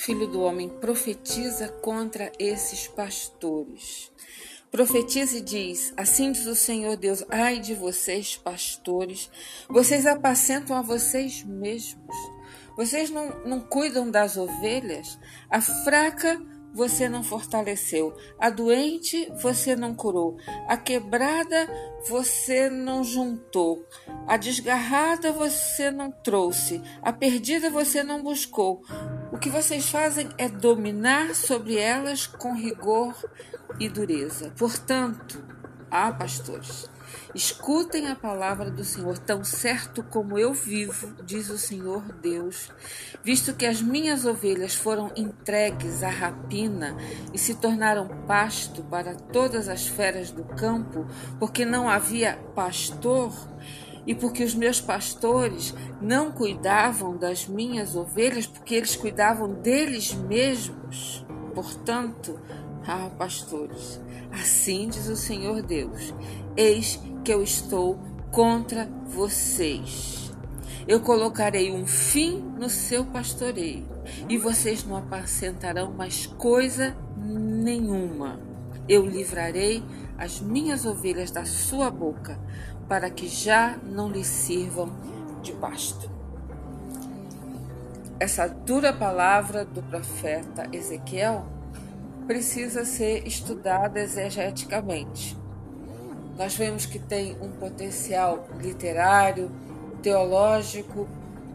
filho do homem, profetiza contra esses pastores. Profetiza e diz: Assim diz o Senhor Deus: Ai de vocês, pastores, vocês apacentam a vocês mesmos. Vocês não, não cuidam das ovelhas? A fraca você não fortaleceu, a doente você não curou, a quebrada você não juntou, a desgarrada você não trouxe, a perdida você não buscou. Que vocês fazem é dominar sobre elas com rigor e dureza. Portanto, ah, pastores, escutem a palavra do Senhor, tão certo como eu vivo, diz o Senhor Deus, visto que as minhas ovelhas foram entregues à rapina e se tornaram pasto para todas as feras do campo, porque não havia pastor e porque os meus pastores não cuidavam das minhas ovelhas, porque eles cuidavam deles mesmos. Portanto, ah, pastores, assim diz o Senhor Deus: eis que eu estou contra vocês. Eu colocarei um fim no seu pastoreio, e vocês não apacentarão mais coisa nenhuma. Eu livrarei as minhas ovelhas da sua boca, para que já não lhe sirvam de pasto. Essa dura palavra do profeta Ezequiel precisa ser estudada exegeticamente. Nós vemos que tem um potencial literário, teológico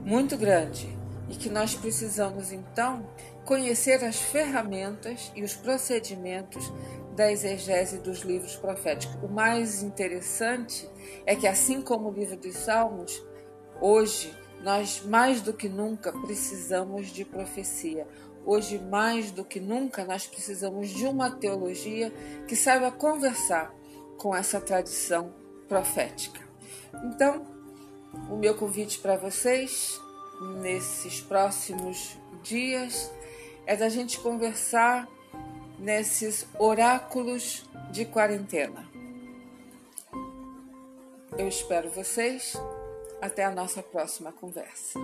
muito grande e que nós precisamos então conhecer as ferramentas e os procedimentos da exegese dos livros proféticos. O mais interessante é que, assim como o livro dos Salmos, hoje nós mais do que nunca precisamos de profecia. Hoje, mais do que nunca, nós precisamos de uma teologia que saiba conversar com essa tradição profética. Então, o meu convite para vocês nesses próximos dias é da gente conversar nesses oráculos de quarentena. Eu espero vocês. Até a nossa próxima conversa.